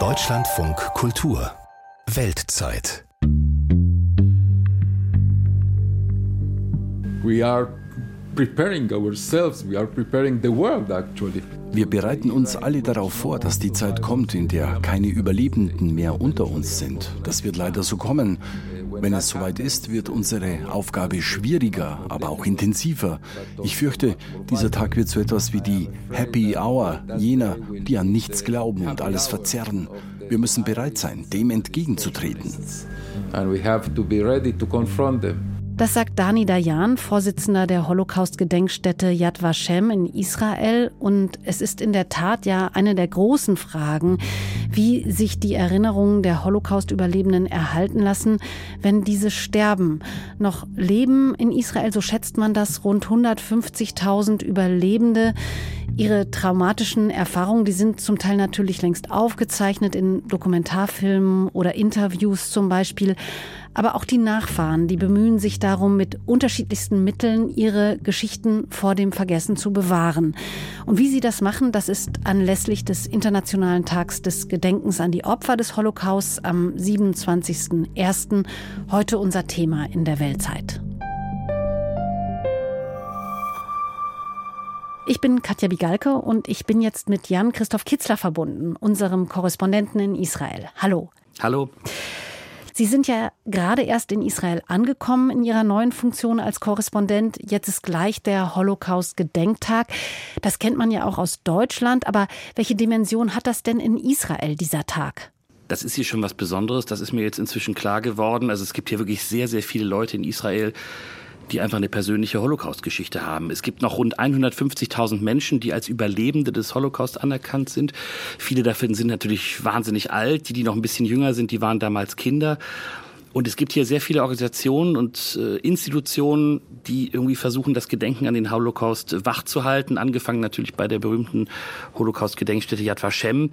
Deutschlandfunk Kultur Weltzeit We are preparing ourselves, we are preparing the world actually. Wir bereiten uns alle darauf vor, dass die Zeit kommt, in der keine Überlebenden mehr unter uns sind. Das wird leider so kommen. Wenn es soweit ist, wird unsere Aufgabe schwieriger, aber auch intensiver. Ich fürchte, dieser Tag wird so etwas wie die Happy Hour jener, die an nichts glauben und alles verzerren. Wir müssen bereit sein, dem entgegenzutreten. Das sagt Dani Dayan, Vorsitzender der Holocaust-Gedenkstätte Yad Vashem in Israel. Und es ist in der Tat ja eine der großen Fragen, wie sich die Erinnerungen der Holocaust-Überlebenden erhalten lassen, wenn diese sterben. Noch leben in Israel, so schätzt man das, rund 150.000 Überlebende. Ihre traumatischen Erfahrungen, die sind zum Teil natürlich längst aufgezeichnet in Dokumentarfilmen oder Interviews zum Beispiel. Aber auch die Nachfahren, die bemühen sich darum, mit unterschiedlichsten Mitteln ihre Geschichten vor dem Vergessen zu bewahren. Und wie sie das machen, das ist anlässlich des Internationalen Tags des Gedenkens an die Opfer des Holocausts am 27.01. heute unser Thema in der Weltzeit. Ich bin Katja Bigalke und ich bin jetzt mit Jan Christoph Kitzler verbunden, unserem Korrespondenten in Israel. Hallo. Hallo. Sie sind ja gerade erst in Israel angekommen in Ihrer neuen Funktion als Korrespondent. Jetzt ist gleich der Holocaust-Gedenktag. Das kennt man ja auch aus Deutschland. Aber welche Dimension hat das denn in Israel, dieser Tag? Das ist hier schon was Besonderes. Das ist mir jetzt inzwischen klar geworden. Also es gibt hier wirklich sehr, sehr viele Leute in Israel, die einfach eine persönliche Holocaust-Geschichte haben. Es gibt noch rund 150.000 Menschen, die als Überlebende des Holocaust anerkannt sind. Viele davon sind natürlich wahnsinnig alt. Die, die noch ein bisschen jünger sind, die waren damals Kinder. Und es gibt hier sehr viele Organisationen und äh, Institutionen, die irgendwie versuchen, das Gedenken an den Holocaust wachzuhalten. Angefangen natürlich bei der berühmten Holocaust-Gedenkstätte Yad Vashem.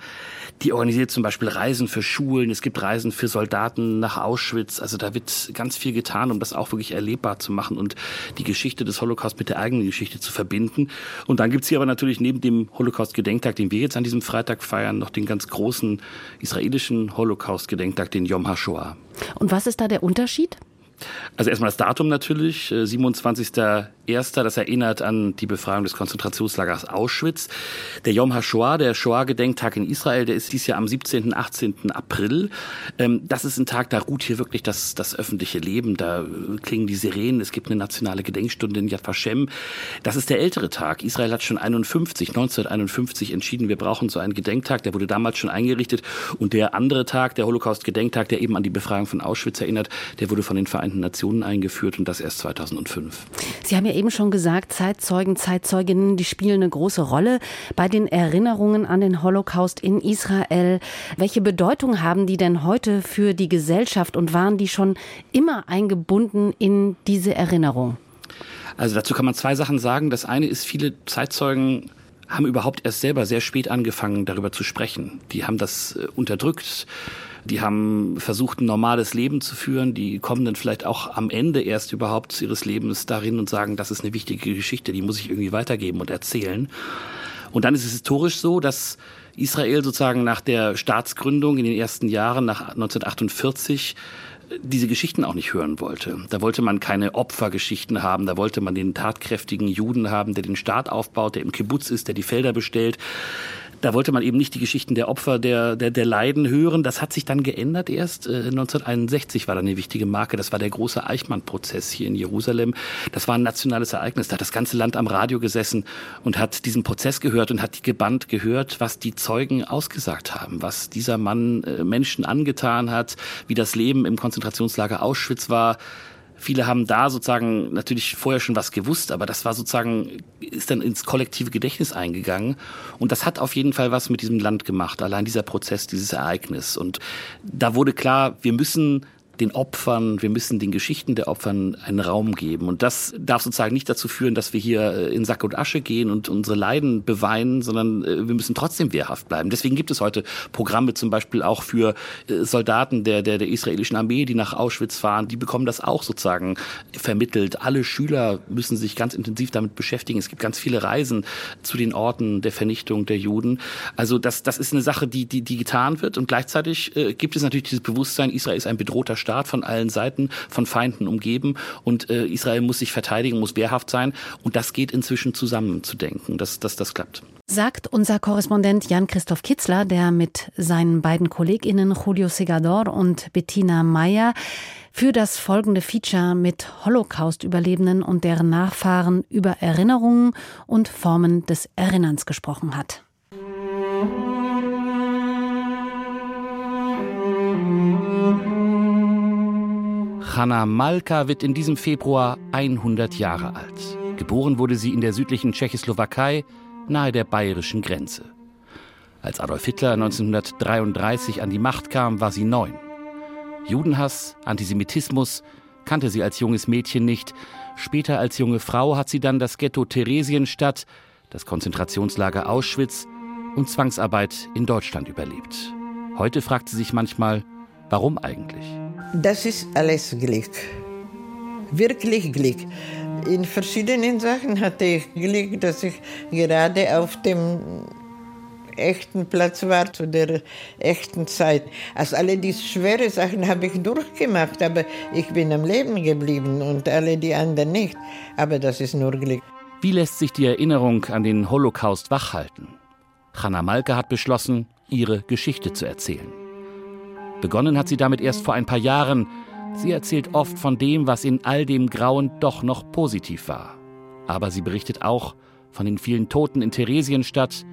Die organisiert zum Beispiel Reisen für Schulen. Es gibt Reisen für Soldaten nach Auschwitz. Also da wird ganz viel getan, um das auch wirklich erlebbar zu machen und die Geschichte des Holocaust mit der eigenen Geschichte zu verbinden. Und dann gibt's hier aber natürlich neben dem Holocaust-Gedenktag, den wir jetzt an diesem Freitag feiern, noch den ganz großen israelischen Holocaust-Gedenktag, den Yom HaShoah. Und was ist da der Unterschied? Also erstmal das Datum natürlich, 27. Äh, das erinnert an die Befreiung des Konzentrationslagers Auschwitz. Der Yom HaShoah, der Shoah-Gedenktag in Israel, der ist dies Jahr am 17., 18. April. Ähm, das ist ein Tag, da ruht hier wirklich das, das öffentliche Leben, da äh, klingen die Sirenen, es gibt eine nationale Gedenkstunde in Yad Vashem. Das ist der ältere Tag. Israel hat schon 51, 1951 entschieden, wir brauchen so einen Gedenktag, der wurde damals schon eingerichtet. Und der andere Tag, der Holocaust-Gedenktag, der eben an die Befreiung von Auschwitz erinnert, der wurde von den Vereinten Nationen eingeführt und das erst 2005. Sie haben ja eben schon gesagt, Zeitzeugen, Zeitzeuginnen, die spielen eine große Rolle bei den Erinnerungen an den Holocaust in Israel. Welche Bedeutung haben die denn heute für die Gesellschaft und waren die schon immer eingebunden in diese Erinnerung? Also dazu kann man zwei Sachen sagen. Das eine ist, viele Zeitzeugen haben überhaupt erst selber sehr spät angefangen, darüber zu sprechen. Die haben das äh, unterdrückt die haben versucht, ein normales Leben zu führen. Die kommen dann vielleicht auch am Ende erst überhaupt ihres Lebens darin und sagen, das ist eine wichtige Geschichte, die muss ich irgendwie weitergeben und erzählen. Und dann ist es historisch so, dass Israel sozusagen nach der Staatsgründung in den ersten Jahren, nach 1948, diese Geschichten auch nicht hören wollte. Da wollte man keine Opfergeschichten haben, da wollte man den tatkräftigen Juden haben, der den Staat aufbaut, der im Kibbutz ist, der die Felder bestellt. Da wollte man eben nicht die Geschichten der Opfer, der, der, der Leiden hören. Das hat sich dann geändert erst. 1961 äh, war da eine wichtige Marke. Das war der große Eichmann-Prozess hier in Jerusalem. Das war ein nationales Ereignis. Da hat das ganze Land am Radio gesessen und hat diesen Prozess gehört und hat gebannt gehört, was die Zeugen ausgesagt haben, was dieser Mann äh, Menschen angetan hat, wie das Leben im Konzentrationslager Auschwitz war. Viele haben da sozusagen natürlich vorher schon was gewusst, aber das war sozusagen, ist dann ins kollektive Gedächtnis eingegangen. Und das hat auf jeden Fall was mit diesem Land gemacht, allein dieser Prozess, dieses Ereignis. Und da wurde klar, wir müssen den Opfern, wir müssen den Geschichten der Opfern einen Raum geben. Und das darf sozusagen nicht dazu führen, dass wir hier äh, in Sack und Asche gehen und unsere Leiden beweinen, sondern äh, wir müssen trotzdem wehrhaft bleiben. Deswegen gibt es heute Programme zum Beispiel auch für äh, Soldaten der, der, der israelischen Armee, die nach Auschwitz fahren. Die bekommen das auch sozusagen vermittelt. Alle Schüler müssen sich ganz intensiv damit beschäftigen. Es gibt ganz viele Reisen zu den Orten der Vernichtung der Juden. Also das, das ist eine Sache, die, die, die getan wird. Und gleichzeitig gibt es natürlich dieses Bewusstsein, Israel ist ein bedrohter Staat von allen Seiten, von Feinden umgeben. Und äh, Israel muss sich verteidigen, muss wehrhaft sein. Und das geht inzwischen zusammenzudenken, dass, dass das klappt. Sagt unser Korrespondent Jan-Christoph Kitzler, der mit seinen beiden KollegInnen Julio Segador und Bettina Meyer für das folgende Feature mit Holocaust-Überlebenden und deren Nachfahren über Erinnerungen und Formen des Erinnerns gesprochen hat. Hanna Malka wird in diesem Februar 100 Jahre alt. Geboren wurde sie in der südlichen Tschechoslowakei, nahe der bayerischen Grenze. Als Adolf Hitler 1933 an die Macht kam, war sie neun. Judenhass, Antisemitismus kannte sie als junges Mädchen nicht. Später als junge Frau hat sie dann das Ghetto Theresienstadt, das Konzentrationslager Auschwitz und Zwangsarbeit in Deutschland überlebt. Heute fragt sie sich manchmal, warum eigentlich? Das ist alles Glück. Wirklich Glück. In verschiedenen Sachen hatte ich Glück, dass ich gerade auf dem echten Platz war, zu der echten Zeit. Also alle diese schweren Sachen habe ich durchgemacht, aber ich bin am Leben geblieben und alle die anderen nicht. Aber das ist nur Glück. Wie lässt sich die Erinnerung an den Holocaust wachhalten? Hanna Malke hat beschlossen, ihre Geschichte zu erzählen. Begonnen hat sie damit erst vor ein paar Jahren. Sie erzählt oft von dem, was in all dem Grauen doch noch positiv war. Aber sie berichtet auch von den vielen Toten in Theresienstadt,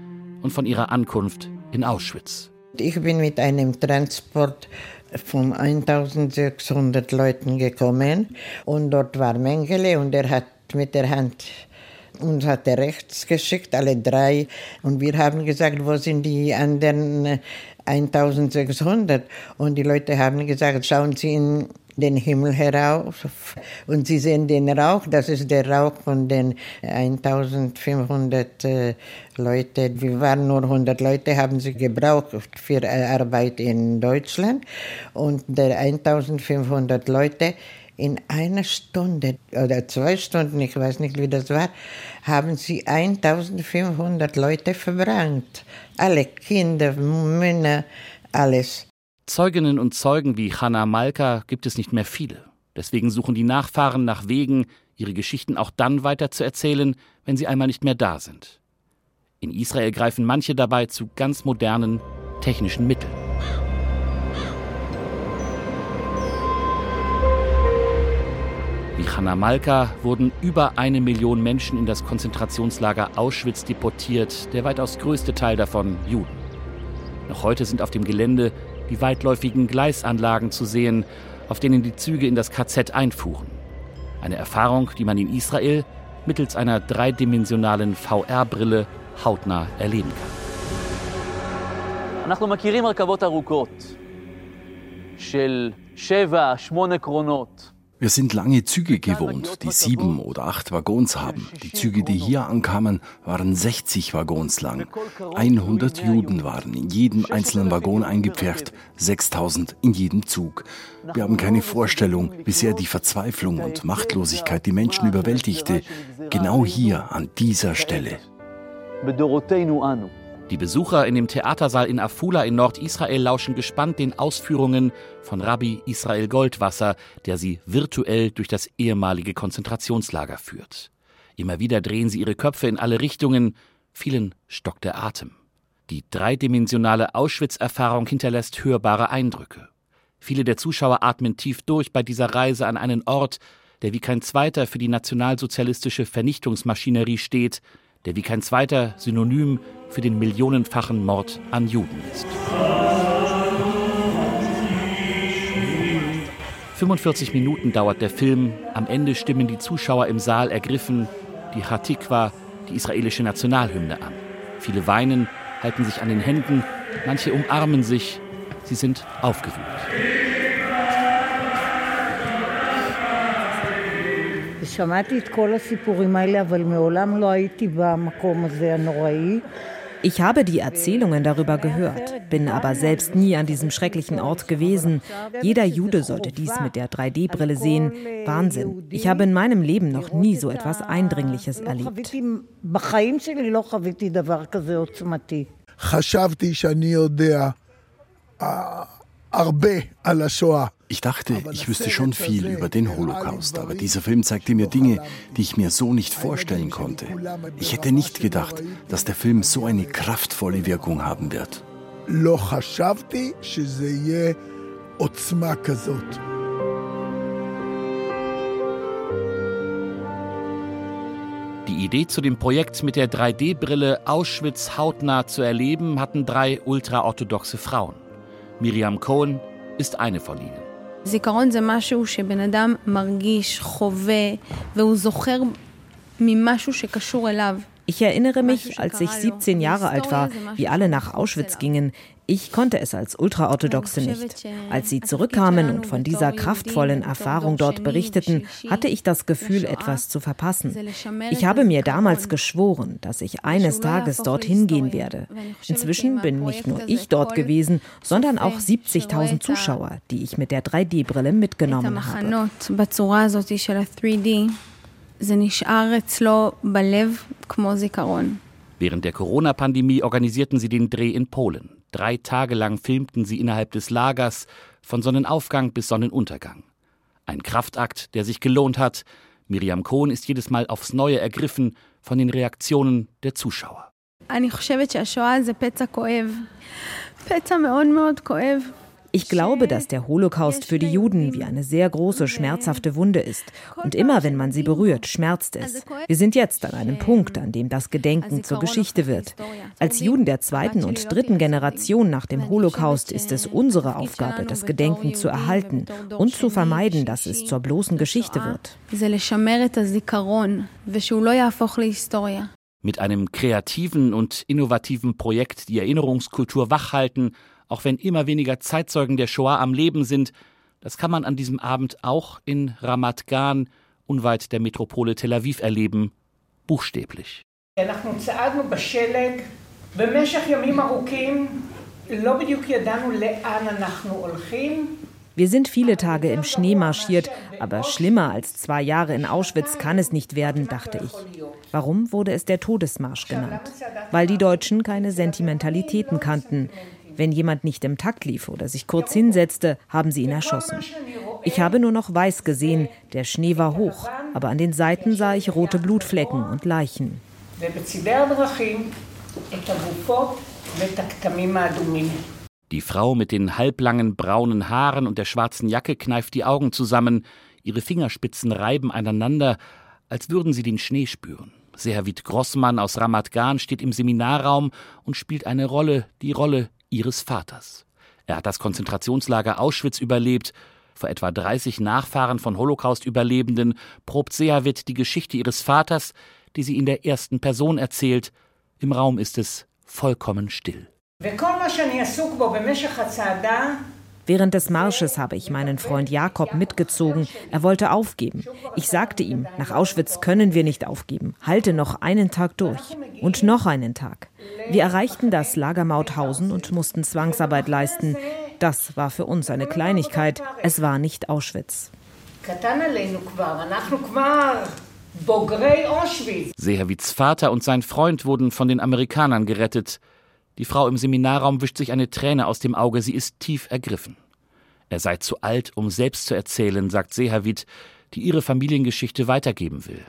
und von ihrer Ankunft in Auschwitz. Ich bin mit einem Transport von 1600 Leuten gekommen und dort war Mengele und er hat mit der Hand uns hat er rechts geschickt, alle drei. Und wir haben gesagt, wo sind die anderen 1600? Und die Leute haben gesagt, schauen Sie in den Himmel herauf und Sie sehen den Rauch, das ist der Rauch von den 1500 äh, Leute. Wir waren nur 100 Leute, haben sie gebraucht für äh, Arbeit in Deutschland und der 1500 Leute in einer Stunde oder zwei Stunden, ich weiß nicht, wie das war, haben sie 1500 Leute verbrannt. Alle Kinder, Männer, alles. Zeuginnen und Zeugen wie Hanna Malka gibt es nicht mehr viele. Deswegen suchen die Nachfahren nach Wegen, ihre Geschichten auch dann weiter zu erzählen, wenn sie einmal nicht mehr da sind. In Israel greifen manche dabei zu ganz modernen technischen Mitteln. Wie Hanna Malka wurden über eine Million Menschen in das Konzentrationslager Auschwitz deportiert, der weitaus größte Teil davon Juden. Noch heute sind auf dem Gelände die weitläufigen Gleisanlagen zu sehen, auf denen die Züge in das KZ einfuhren. Eine Erfahrung, die man in Israel mittels einer dreidimensionalen VR-Brille hautnah erleben kann. אנחנו מכירים רכבות ארוכות של שבע, שמונה קרונות. wir sind lange Züge gewohnt, die sieben oder acht Waggons haben. Die Züge, die hier ankamen, waren 60 Waggons lang. 100 Juden waren in jedem einzelnen Waggon eingepfercht, 6000 in jedem Zug. Wir haben keine Vorstellung, wie sehr die Verzweiflung und Machtlosigkeit die Menschen überwältigte, genau hier an dieser Stelle. Die Besucher in dem Theatersaal in Afula in Nordisrael lauschen gespannt den Ausführungen von Rabbi Israel Goldwasser, der sie virtuell durch das ehemalige Konzentrationslager führt. Immer wieder drehen sie ihre Köpfe in alle Richtungen, vielen stockt der Atem. Die dreidimensionale Auschwitz-Erfahrung hinterlässt hörbare Eindrücke. Viele der Zuschauer atmen tief durch bei dieser Reise an einen Ort, der wie kein zweiter für die nationalsozialistische Vernichtungsmaschinerie steht, der wie kein zweiter Synonym für den millionenfachen Mord an Juden ist. 45 Minuten dauert der Film. Am Ende stimmen die Zuschauer im Saal ergriffen die Hatikwa, die israelische Nationalhymne an. Viele weinen, halten sich an den Händen, manche umarmen sich, sie sind aufgewühlt. ושמעתי את כל הסיפורים האלה, אבל מעולם לא הייתי במקום הזה הנוראי. Ich habe die Erzählungen darüber gehört, bin aber selbst nie an diesem schrecklichen Ort gewesen. Jeder Jude sollte dies mit der 3D-Brille sehen. Wahnsinn. Ich habe in meinem Leben noch nie so etwas Eindringliches erlebt. חשבתי שאני יודע הרבה על השואה. Ich dachte, ich wüsste schon viel über den Holocaust, aber dieser Film zeigte mir Dinge, die ich mir so nicht vorstellen konnte. Ich hätte nicht gedacht, dass der Film so eine kraftvolle Wirkung haben wird. Die Idee zu dem Projekt mit der 3D-Brille Auschwitz hautnah zu erleben, hatten drei ultraorthodoxe Frauen. Miriam Cohen ist eine von ihnen. זיכרון זה משהו שבן אדם מרגיש, חווה, והוא זוכר ממשהו שקשור אליו. Ich erinnere mich, als ich 17 Jahre alt war, wie alle nach Auschwitz gingen. Ich konnte es als Ultraorthodoxe nicht. Als sie zurückkamen und von dieser kraftvollen Erfahrung dort berichteten, hatte ich das Gefühl, etwas zu verpassen. Ich habe mir damals geschworen, dass ich eines Tages dorthin gehen werde. Inzwischen bin nicht nur ich dort gewesen, sondern auch 70.000 Zuschauer, die ich mit der 3D-Brille mitgenommen habe. Während der Corona-Pandemie organisierten sie den Dreh in Polen. Drei Tage lang filmten sie innerhalb des Lagers von Sonnenaufgang bis Sonnenuntergang. Ein Kraftakt, der sich gelohnt hat. Miriam Kohn ist jedes Mal aufs Neue ergriffen von den Reaktionen der Zuschauer. אני חושבת שהשואה זה פצע כואב. פצע מאוד מאוד כואב. Ich glaube, dass der Holocaust für die Juden wie eine sehr große, schmerzhafte Wunde ist. Und immer, wenn man sie berührt, schmerzt es. Wir sind jetzt an einem Punkt, an dem das Gedenken zur Geschichte wird. Als Juden der zweiten und dritten Generation nach dem Holocaust ist es unsere Aufgabe, das Gedenken zu erhalten und zu vermeiden, dass es zur bloßen Geschichte wird. Mit einem kreativen und innovativen Projekt die Erinnerungskultur wachhalten, auch wenn immer weniger Zeitzeugen der Shoah am Leben sind. Das kann man an diesem Abend auch in Ramat Gan, unweit der Metropole Tel Aviv, erleben, buchstäblich. Wir sind viele Tage im Schnee marschiert, aber schlimmer als zwei Jahre in Auschwitz kann es nicht werden, dachte ich. Warum wurde es der Todesmarsch genannt? Weil die Deutschen keine Sentimentalitäten kannten. Wenn jemand nicht im Takt lief oder sich kurz hinsetzte, haben sie ihn erschossen. Ich habe nur noch weiß gesehen, der Schnee war hoch, aber an den Seiten sah ich rote Blutflecken und Leichen. Die Frau mit den halblangen braunen Haaren und der schwarzen Jacke kneift die Augen zusammen, ihre Fingerspitzen reiben aneinander, als würden sie den Schnee spüren. Seherwit Grossmann aus Ramat Gan steht im Seminarraum und spielt eine Rolle, die Rolle ihres Vaters. Er hat das Konzentrationslager Auschwitz überlebt. Vor etwa 30 Nachfahren von Holocaust-Überlebenden probt Sehavit die Geschichte ihres Vaters, die sie in der ersten Person erzählt. Im Raum ist es vollkommen still. Während des Marsches habe ich meinen Freund Jakob mitgezogen. Er wollte aufgeben. Ich sagte ihm, nach Auschwitz können wir nicht aufgeben. Halte noch einen Tag durch. Und noch einen Tag. Wir erreichten das Lager Mauthausen und mussten Zwangsarbeit leisten. Das war für uns eine Kleinigkeit. Es war nicht Auschwitz. Sehavits Vater und sein Freund wurden von den Amerikanern gerettet. Die Frau im Seminarraum wischt sich eine Träne aus dem Auge, sie ist tief ergriffen. Er sei zu alt, um selbst zu erzählen, sagt Sehavit, die ihre Familiengeschichte weitergeben will.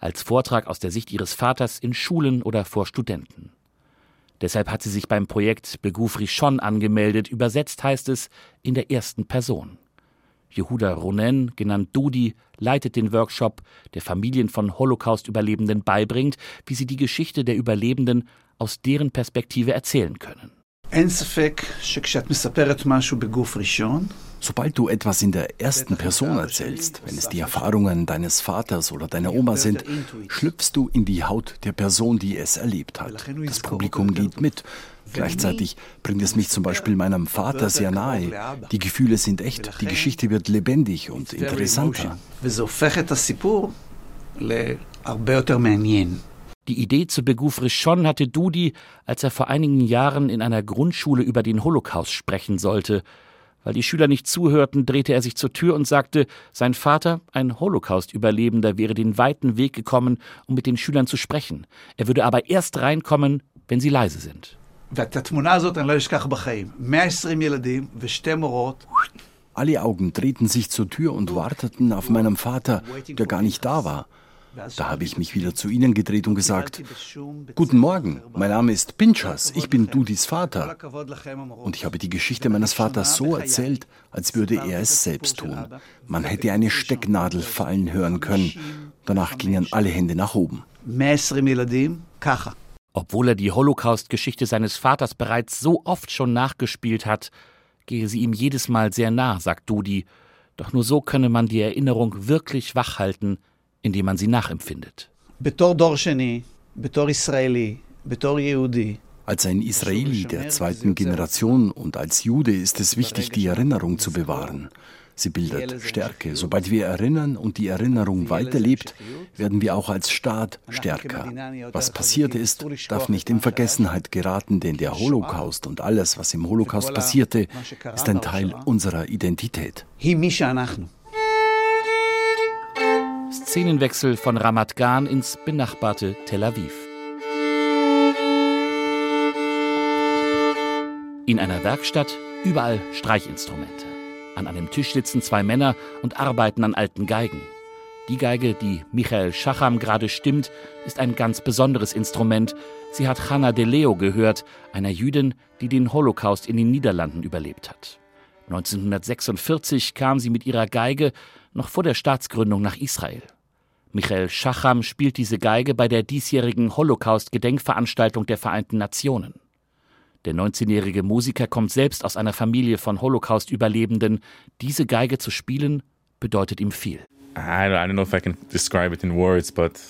Als Vortrag aus der Sicht ihres Vaters in Schulen oder vor Studenten. Deshalb hat sie sich beim Projekt Beguf Rishon angemeldet, übersetzt heißt es in der ersten Person. Yehuda Ronen, genannt Dudi, leitet den Workshop, der Familien von Holocaust-Überlebenden beibringt, wie sie die Geschichte der Überlebenden aus deren Perspektive erzählen können. Sobald du etwas in der ersten Person erzählst, wenn es die Erfahrungen deines Vaters oder deiner Oma sind, schlüpfst du in die Haut der Person, die es erlebt hat. Das Publikum geht mit. Gleichzeitig bringt es mich zum Beispiel meinem Vater sehr nahe. Die Gefühle sind echt, die Geschichte wird lebendig und interessanter. Die Idee zu Beguf Rishon hatte Dudi, als er vor einigen Jahren in einer Grundschule über den Holocaust sprechen sollte. Weil die Schüler nicht zuhörten, drehte er sich zur Tür und sagte, sein Vater, ein Holocaust-Überlebender, wäre den weiten Weg gekommen, um mit den Schülern zu sprechen. Er würde aber erst reinkommen, wenn sie leise sind. Alle Augen drehten sich zur Tür und warteten auf meinen Vater, der gar nicht da war. Da habe ich mich wieder zu ihnen gedreht und gesagt, Guten Morgen, mein Name ist Pinchas, ich bin Dudis Vater. Und ich habe die Geschichte meines Vaters so erzählt, als würde er es selbst tun. Man hätte eine Stecknadel fallen hören können. Danach gingen alle Hände nach oben. Obwohl er die Holocaust-Geschichte seines Vaters bereits so oft schon nachgespielt hat, gehe sie ihm jedes Mal sehr nah, sagt Dudi. Doch nur so könne man die Erinnerung wirklich wachhalten, indem man sie nachempfindet. Als ein Israeli der zweiten Generation und als Jude ist es wichtig, die Erinnerung zu bewahren. Sie bildet Stärke. Sobald wir erinnern und die Erinnerung weiterlebt, werden wir auch als Staat stärker. Was passiert ist, darf nicht in Vergessenheit geraten, denn der Holocaust und alles, was im Holocaust passierte, ist ein Teil unserer Identität. Szenenwechsel von Ramat Gan ins benachbarte Tel Aviv. In einer Werkstatt überall Streichinstrumente. An einem Tisch sitzen zwei Männer und arbeiten an alten Geigen. Die Geige, die Michael Schacham gerade stimmt, ist ein ganz besonderes Instrument. Sie hat Hanna de Leo gehört, einer Jüdin, die den Holocaust in den Niederlanden überlebt hat. 1946 kam sie mit ihrer Geige noch vor der Staatsgründung nach Israel. Michael Schacham spielt diese Geige bei der diesjährigen Holocaust-Gedenkveranstaltung der Vereinten Nationen. Der 19-jährige Musiker kommt selbst aus einer Familie von Holocaust-Überlebenden. Diese Geige zu spielen bedeutet ihm viel.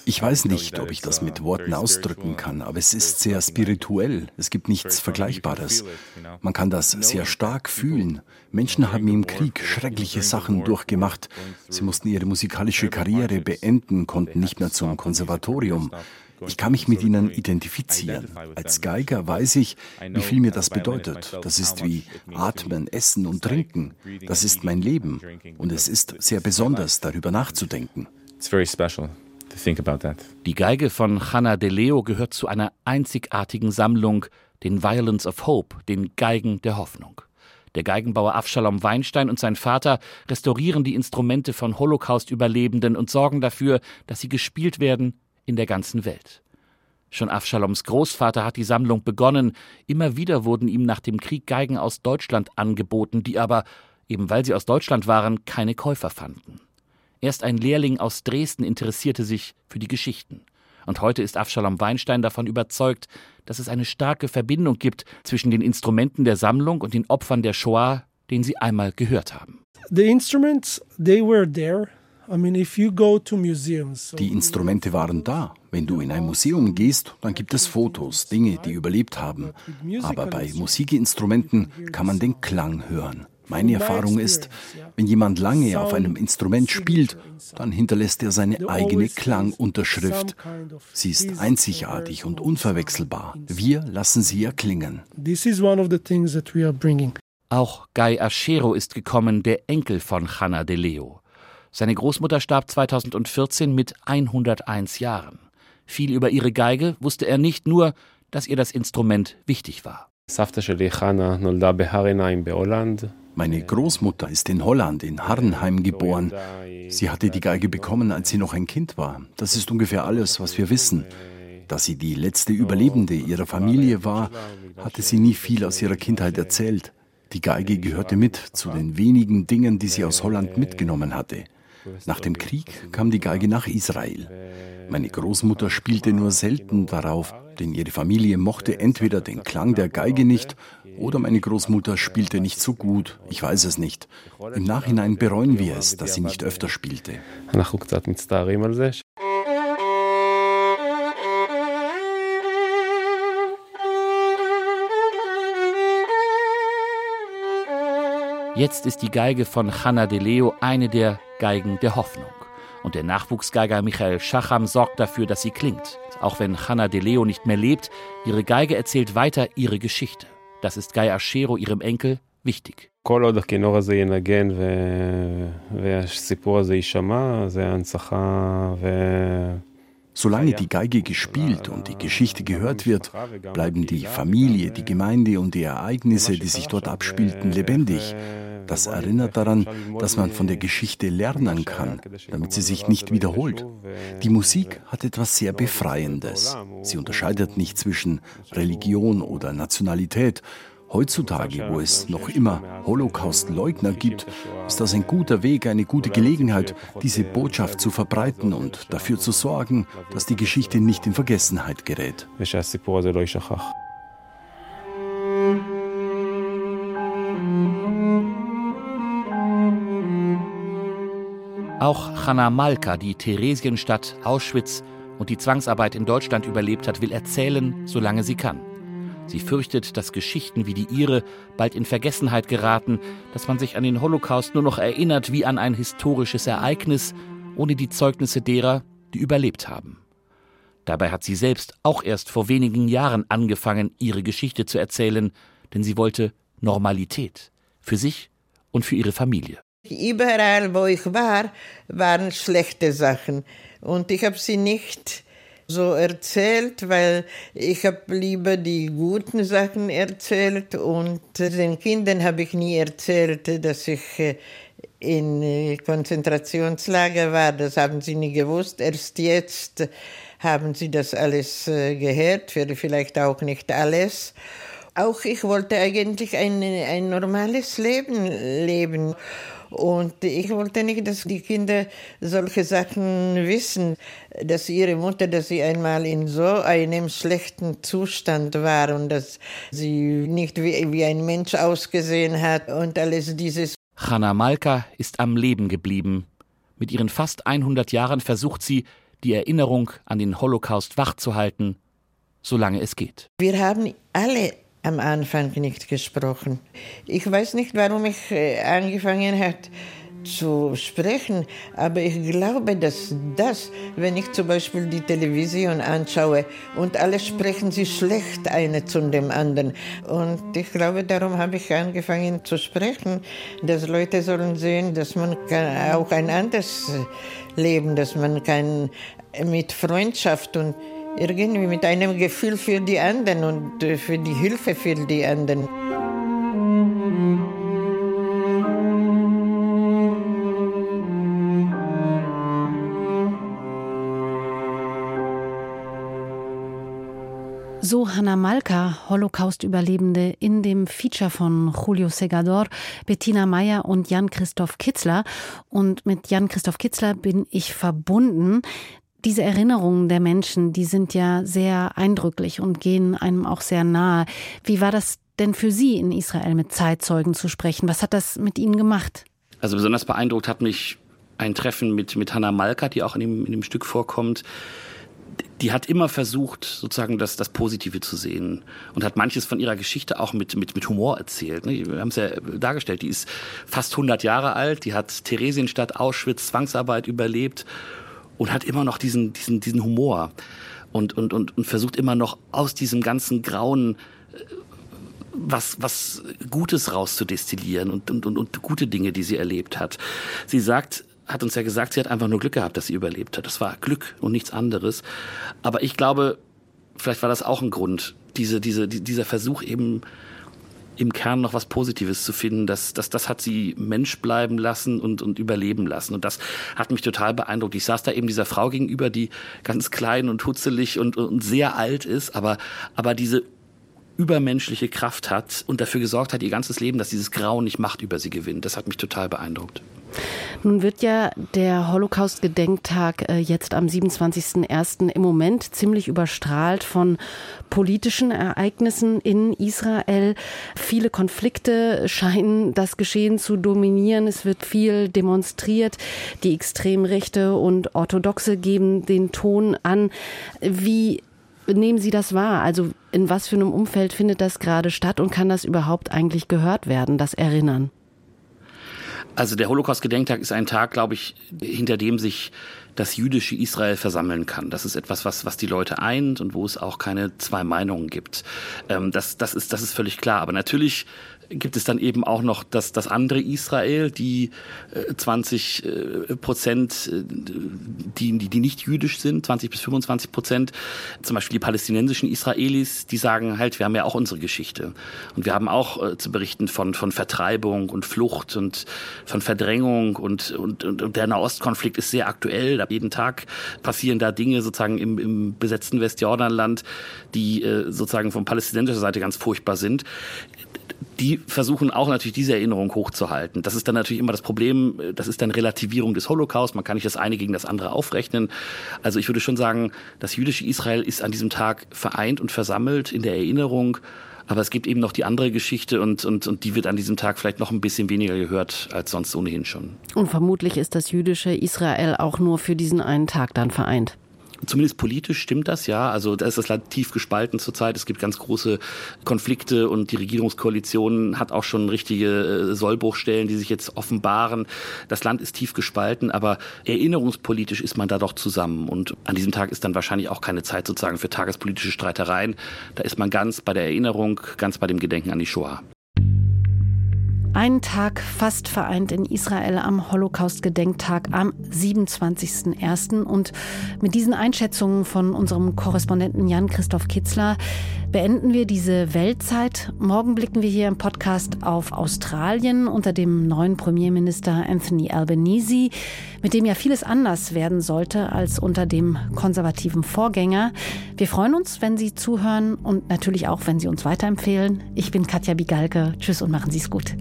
Ich weiß nicht, ob ich das mit Worten ausdrücken kann, aber es ist sehr spirituell. Es gibt nichts Vergleichbares. Man kann das sehr stark fühlen. Menschen haben im Krieg schreckliche Sachen durchgemacht. Sie mussten ihre musikalische Karriere beenden, konnten nicht mehr zum Konservatorium. Ich kann mich mit ihnen identifizieren. Als Geiger weiß ich, wie viel mir das bedeutet. Das ist wie Atmen, Essen und Trinken. Das ist mein Leben. Und es ist sehr besonders, darüber nachzudenken. Die Geige von Hanna de Leo gehört zu einer einzigartigen Sammlung, den Violence of Hope, den Geigen der Hoffnung. Der Geigenbauer Avshalom Weinstein und sein Vater restaurieren die Instrumente von Holocaust-Überlebenden und sorgen dafür, dass sie gespielt werden in der ganzen Welt. Schon Avshaloms Großvater hat die Sammlung begonnen. Immer wieder wurden ihm nach dem Krieg Geigen aus Deutschland angeboten, die aber, eben weil sie aus Deutschland waren, keine Käufer fanden. Erst ein Lehrling aus Dresden interessierte sich für die Geschichten. Und heute ist Avshalom Weinstein davon überzeugt, dass es eine starke Verbindung gibt zwischen den Instrumenten der Sammlung und den Opfern der Shoah, den sie einmal gehört haben. The instruments, they were there die Instrumente waren da. Wenn du in ein Museum gehst, dann gibt es Fotos, Dinge, die überlebt haben. Aber bei Musikinstrumenten kann man den Klang hören. Meine Erfahrung ist, wenn jemand lange auf einem Instrument spielt, dann hinterlässt er seine eigene Klangunterschrift. Sie ist einzigartig und unverwechselbar. Wir lassen sie erklingen. Auch Guy Aschero ist gekommen, der Enkel von Hanna de Leo. Seine Großmutter starb 2014 mit 101 Jahren. Viel über ihre Geige wusste er nicht nur, dass ihr das Instrument wichtig war. Meine Großmutter ist in Holland, in Harrenheim geboren. Sie hatte die Geige bekommen, als sie noch ein Kind war. Das ist ungefähr alles, was wir wissen. Da sie die letzte Überlebende ihrer Familie war, hatte sie nie viel aus ihrer Kindheit erzählt. Die Geige gehörte mit zu den wenigen Dingen, die sie aus Holland mitgenommen hatte. Nach dem Krieg kam die Geige nach Israel. Meine Großmutter spielte nur selten darauf, denn ihre Familie mochte entweder den Klang der Geige nicht oder meine Großmutter spielte nicht so gut. Ich weiß es nicht. Im Nachhinein bereuen wir es, dass sie nicht öfter spielte. Jetzt ist die Geige von Hanna de Leo eine der Geigen der Hoffnung. Und der Nachwuchsgeiger Michael Schacham sorgt dafür, dass sie klingt. Auch wenn Hanna de Leo nicht mehr lebt, ihre Geige erzählt weiter ihre Geschichte. Das ist Guy Aschero, ihrem Enkel, wichtig. Solange die Geige gespielt und die Geschichte gehört wird, bleiben die Familie, die Gemeinde und die Ereignisse, die sich dort abspielten, lebendig. Das erinnert daran, dass man von der Geschichte lernen kann, damit sie sich nicht wiederholt. Die Musik hat etwas sehr Befreiendes. Sie unterscheidet nicht zwischen Religion oder Nationalität, Heutzutage, wo es noch immer Holocaust-Leugner gibt, ist das ein guter Weg, eine gute Gelegenheit, diese Botschaft zu verbreiten und dafür zu sorgen, dass die Geschichte nicht in Vergessenheit gerät. Auch Hanna Malka, die Theresienstadt, Auschwitz und die Zwangsarbeit in Deutschland überlebt hat, will erzählen, solange sie kann. Sie fürchtet, dass Geschichten wie die ihre bald in Vergessenheit geraten, dass man sich an den Holocaust nur noch erinnert wie an ein historisches Ereignis, ohne die Zeugnisse derer, die überlebt haben. Dabei hat sie selbst auch erst vor wenigen Jahren angefangen, ihre Geschichte zu erzählen, denn sie wollte Normalität für sich und für ihre Familie. Überall, wo ich war, waren schlechte Sachen und ich habe sie nicht so erzählt, weil ich habe lieber die guten Sachen erzählt und den Kindern habe ich nie erzählt, dass ich äh, in äh, Konzentrationslager war. Das haben sie nie gewusst. Erst jetzt haben sie das alles äh, gehört, vielleicht auch nicht alles. Auch ich wollte eigentlich ein, ein normales Leben leben. Und ich wollte nicht, dass die Kinder solche Sachen wissen, dass ihre Mutter, dass sie einmal in so einem schlechten Zustand war und dass sie nicht wie, wie ein Mensch ausgesehen hat und alles dieses. Hanna Malka ist am Leben geblieben. Mit ihren fast 100 Jahren versucht sie, die Erinnerung an den Holocaust wachzuhalten, solange es geht. Wir haben alle am Anfang nicht gesprochen. Ich weiß nicht, warum ich äh, angefangen habe zu sprechen, aber ich glaube, dass das, wenn ich zum Beispiel die Television anschaue und alle sprechen sie schlecht eine zu dem anderen und ich glaube, darum habe ich angefangen zu sprechen, dass Leute sollen sehen, dass man auch ein anderes Leben, dass man kann mit Freundschaft und irgendwie mit einem Gefühl für die anderen und äh, für die Hilfe für die anderen. So Hanna Malka, Holocaust-Überlebende, in dem Feature von Julio Segador, Bettina Meyer und Jan-Christoph Kitzler. Und mit Jan-Christoph Kitzler bin ich verbunden diese Erinnerungen der Menschen, die sind ja sehr eindrücklich und gehen einem auch sehr nahe. Wie war das denn für Sie in Israel mit Zeitzeugen zu sprechen? Was hat das mit Ihnen gemacht? Also besonders beeindruckt hat mich ein Treffen mit, mit Hannah Malka, die auch in dem, in dem Stück vorkommt. Die hat immer versucht, sozusagen das, das Positive zu sehen und hat manches von ihrer Geschichte auch mit, mit, mit Humor erzählt. Ne? Wir haben es ja dargestellt, die ist fast 100 Jahre alt, die hat Theresienstadt, Auschwitz, Zwangsarbeit überlebt und hat immer noch diesen, diesen, diesen Humor und, und, und, und versucht immer noch aus diesem ganzen Grauen äh, was, was Gutes rauszudestillieren und, und, und, und gute Dinge, die sie erlebt hat. Sie sagt, hat uns ja gesagt, sie hat einfach nur Glück gehabt, dass sie überlebt hat. Das war Glück und nichts anderes. Aber ich glaube, vielleicht war das auch ein Grund, diese, diese, dieser Versuch eben im Kern noch was Positives zu finden. Das, das, das hat sie Mensch bleiben lassen und, und überleben lassen. Und das hat mich total beeindruckt. Ich saß da eben dieser Frau gegenüber, die ganz klein und hutzelig und, und sehr alt ist, aber, aber diese übermenschliche Kraft hat und dafür gesorgt hat, ihr ganzes Leben, dass dieses Grauen nicht Macht über sie gewinnt. Das hat mich total beeindruckt. Nun wird ja der Holocaust-Gedenktag äh, jetzt am 27.01. im Moment ziemlich überstrahlt von politischen Ereignissen in Israel. Viele Konflikte scheinen das Geschehen zu dominieren. Es wird viel demonstriert. Die Extremrechte und Orthodoxe geben den Ton an. Wie nehmen Sie das wahr? Also in was für einem Umfeld findet das gerade statt und kann das überhaupt eigentlich gehört werden, das Erinnern? Also der Holocaust-Gedenktag ist ein Tag, glaube ich, hinter dem sich das jüdische Israel versammeln kann. Das ist etwas, was, was die Leute eint und wo es auch keine zwei Meinungen gibt. Ähm, das, das, ist, das ist völlig klar. Aber natürlich gibt es dann eben auch noch das, das andere Israel, die äh, 20 äh, Prozent, äh, die, die, die nicht jüdisch sind, 20 bis 25 Prozent, zum Beispiel die palästinensischen Israelis, die sagen halt, wir haben ja auch unsere Geschichte. Und wir haben auch äh, zu berichten von, von Vertreibung und Flucht und von Verdrängung und, und, und, der Nahostkonflikt ist sehr aktuell. Jeden Tag passieren da Dinge sozusagen im, im besetzten Westjordanland, die äh, sozusagen von palästinensischer Seite ganz furchtbar sind die versuchen auch natürlich diese Erinnerung hochzuhalten. Das ist dann natürlich immer das Problem, das ist dann Relativierung des Holocaust. Man kann nicht das eine gegen das andere aufrechnen. Also ich würde schon sagen, das jüdische Israel ist an diesem Tag vereint und versammelt in der Erinnerung. Aber es gibt eben noch die andere Geschichte und, und, und die wird an diesem Tag vielleicht noch ein bisschen weniger gehört als sonst ohnehin schon. Und vermutlich ist das jüdische Israel auch nur für diesen einen Tag dann vereint. Zumindest politisch stimmt das ja. Also da ist das Land tief gespalten zurzeit. Es gibt ganz große Konflikte und die Regierungskoalition hat auch schon richtige äh, Sollbruchstellen, die sich jetzt offenbaren. Das Land ist tief gespalten, aber erinnerungspolitisch ist man da doch zusammen. Und an diesem Tag ist dann wahrscheinlich auch keine Zeit sozusagen für tagespolitische Streitereien. Da ist man ganz bei der Erinnerung, ganz bei dem Gedenken an die Shoah. Einen Tag fast vereint in Israel am Holocaust-Gedenktag am 27.01. Und mit diesen Einschätzungen von unserem Korrespondenten Jan-Christoph Kitzler beenden wir diese Weltzeit. Morgen blicken wir hier im Podcast auf Australien unter dem neuen Premierminister Anthony Albanese, mit dem ja vieles anders werden sollte als unter dem konservativen Vorgänger. Wir freuen uns, wenn Sie zuhören und natürlich auch, wenn Sie uns weiterempfehlen. Ich bin Katja Bigalke. Tschüss und machen Sie es gut.